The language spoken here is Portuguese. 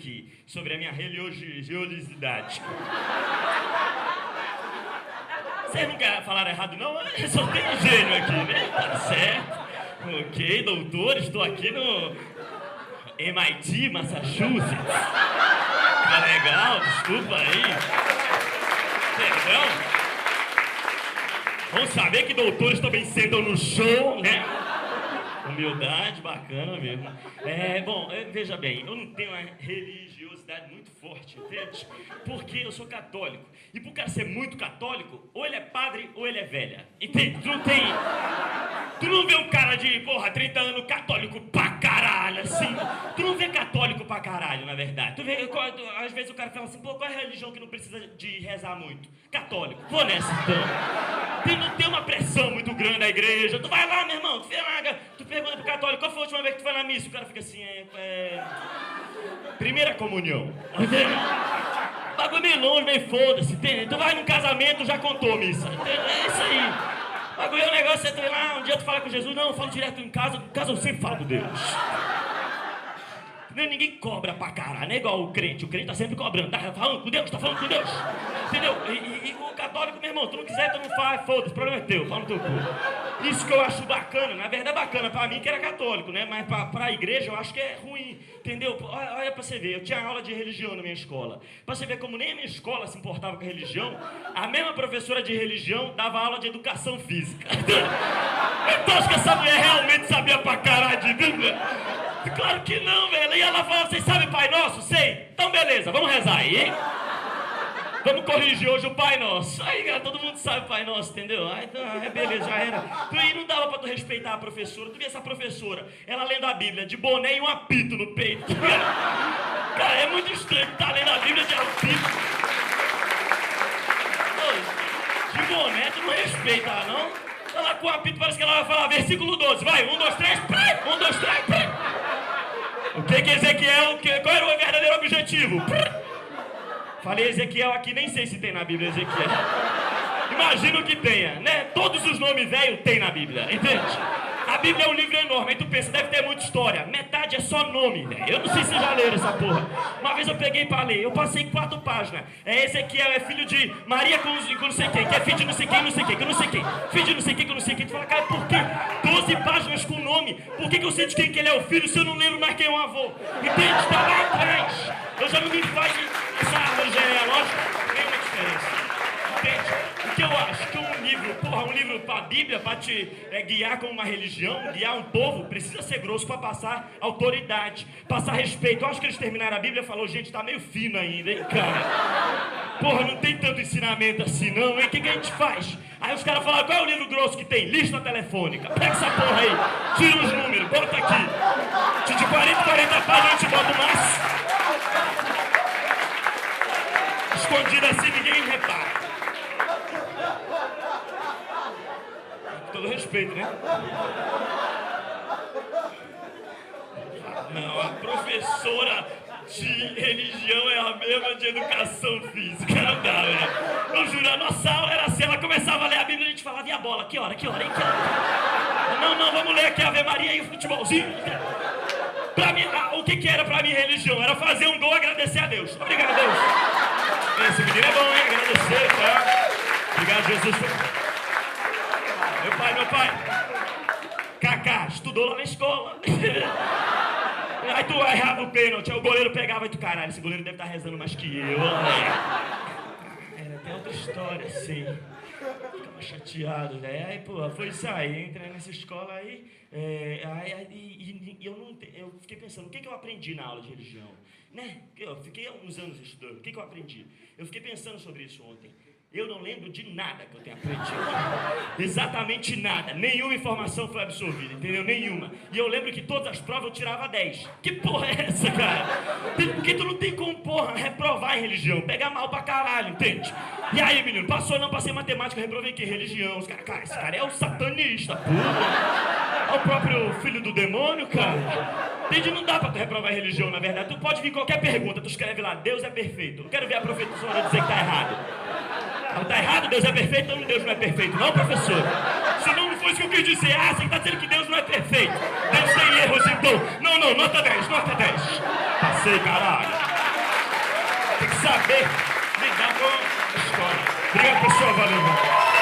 aqui sobre a minha religiosidade. Vocês nunca falaram errado, não? Só tem um gênio aqui, né? Tá certo. Ok, doutor, estou aqui no MIT, Massachusetts. Tá legal, desculpa aí. Perdão. Vamos saber que doutores também sentam no show, né? Humildade, bacana mesmo. É, bom, é, veja bem, eu não tenho uma religiosidade muito forte, entende? Porque eu sou católico. E por cara ser muito católico, ou ele é padre ou ele é velha. Entende? Tu não tem. Tu não vê um cara de, porra, 30 anos católico pra caralho, assim. Tu não vê católico pra caralho, na verdade. Tu vê, às vezes o cara fala assim, pô, qual é a religião que não precisa de rezar muito? Católico. Vou nessa então. Tem, não tem uma pressão muito grande na igreja. Tu vai lá, meu irmão, tu, lá, tu pergunta pro católico, qual foi a última vez que tu foi na missa? O cara fica assim, é. é... Primeira comunhão. Bagulho meio longe, meio foda-se. Tu vai num casamento, já contou missa. É isso aí. Bagulho é um negócio, você tem lá, um dia tu fala com Jesus, não, eu falo direto em casa, em casa eu sempre falo com Deus. Ninguém cobra pra caralho, não é igual o crente. O crente tá sempre cobrando. Tá falando com Deus, tá falando com Deus. Entendeu? E, e, e o católico, meu irmão, tu não quiser, tu não faz, foda-se, o problema é teu, fala no teu cu. Isso que eu acho bacana, na verdade é bacana pra mim que era católico, né? Mas pra, pra igreja eu acho que é ruim, entendeu? Olha, olha pra você ver, eu tinha aula de religião na minha escola. Pra você ver como nem a minha escola se importava com a religião, a mesma professora de religião dava aula de educação física. Então acho que essa mulher realmente sabia pra caralho de Bíblia. Claro que não, velho. E ela fala, vocês sabem Pai Nosso? Sei. Então beleza, vamos rezar aí? Vamos corrigir hoje o Pai Nosso. Aí, cara, todo mundo sabe o Pai Nosso, entendeu? Aí, então, é beleza, já era. E não dava pra tu respeitar a professora. Tu via essa professora, ela lendo a Bíblia de boné e um apito no peito. Cara, é muito estranho tá lendo a Bíblia de apito. de boné, tu não respeita, não? Ela com o apito parece que ela vai falar versículo 12. Vai, um, dois, três, um, dois, três, O que que Ezequiel, qual era o verdadeiro objetivo? Falei Ezequiel aqui, nem sei se tem na Bíblia Ezequiel. Imagino que tenha, né? Todos os nomes velhos tem na Bíblia, entende? A Bíblia é um livro enorme, aí tu pensa, deve ter muita história. Metade é só nome, velho. Eu não sei se já leram essa porra. Uma vez eu peguei pra ler, eu passei quatro páginas. É Ezequiel, é filho de Maria com, com não sei quem, que é filho de não sei quem, não sei quem, que não sei quem. Filho de não sei quem, que não sei quem. Tu fala, cara, por que 12 páginas com nome? Por que, que eu sei de quem que ele é o filho se eu não lembro mais quem é o avô? Entende? Tá lá atrás. Eu já não me faz essa árvore genealógica, nenhuma diferença. Entende? O que eu acho que um livro, porra, um livro para a Bíblia, para te é, guiar como uma religião, guiar um povo, precisa ser grosso para passar autoridade, passar respeito. Eu acho que eles terminaram a Bíblia e falou, gente, tá meio fino ainda, hein, cara? Porra, não tem tanto ensinamento assim, não, hein? O que, que a gente faz? Aí os caras falaram, qual é o livro grosso que tem? Lista telefônica. Pega essa porra aí, tira os números, bota aqui. De 40, 40 páginas a gente bota o máximo. Escondido assim, ninguém repara. todo respeito, né? Não, a professora de religião é a mesma de educação física. Não dá, velho. Eu juro, a nossa aula era assim, ela começava a ler a Bíblia e a gente falava, e a bola? Que hora, que hora, hein? Que hora? Não, não, vamos ler aqui a Ave Maria e o futebolzinho. Pra mim, o que, que era pra minha religião? Era fazer um gol e agradecer a Deus. Obrigado, Deus. Esse menino é bom, hein? Agradecer, tá? Obrigado, Jesus. Meu pai, meu pai. Kaká, estudou lá na escola. Aí tu errava o pênalti, aí o goleiro pegava e tu, caralho, esse goleiro deve estar tá rezando mais que eu. Era até outra história, assim. Chateado, né? Aí, pô, foi isso aí, entrei nessa escola aí, é, aí e, e, eu não eu fiquei pensando, o que, que eu aprendi na aula de religião? Né? Eu fiquei alguns anos estudando, o que, que eu aprendi? Eu fiquei pensando sobre isso ontem. Eu não lembro de nada que eu tenha aprendido. Exatamente nada. Nenhuma informação foi absorvida, entendeu? Nenhuma. E eu lembro que todas as provas eu tirava 10. Que porra é essa, cara? Porque tu não tem como, porra, reprovar em religião. Pegar mal pra caralho, entende? E aí, menino, passou não, passei matemática, reprovei que religião. Os cara, cara, esse cara é o satanista, porra. É o próprio filho do demônio, cara. Entende? Não dá pra tu reprovar religião, na verdade. Tu pode vir qualquer pergunta, tu escreve lá, Deus é perfeito. Não quero ver a professora dizer que tá errado. Está errado, Deus é perfeito, então Deus não é perfeito, não, professor? Se não foi isso que eu quis dizer, ah, você está dizendo que Deus não é perfeito. Deus tem erros, então. Não, não, nota 10, nota 10. Passei, caralho. tem que saber lidar com a história. Obrigado, pessoal. Valeu.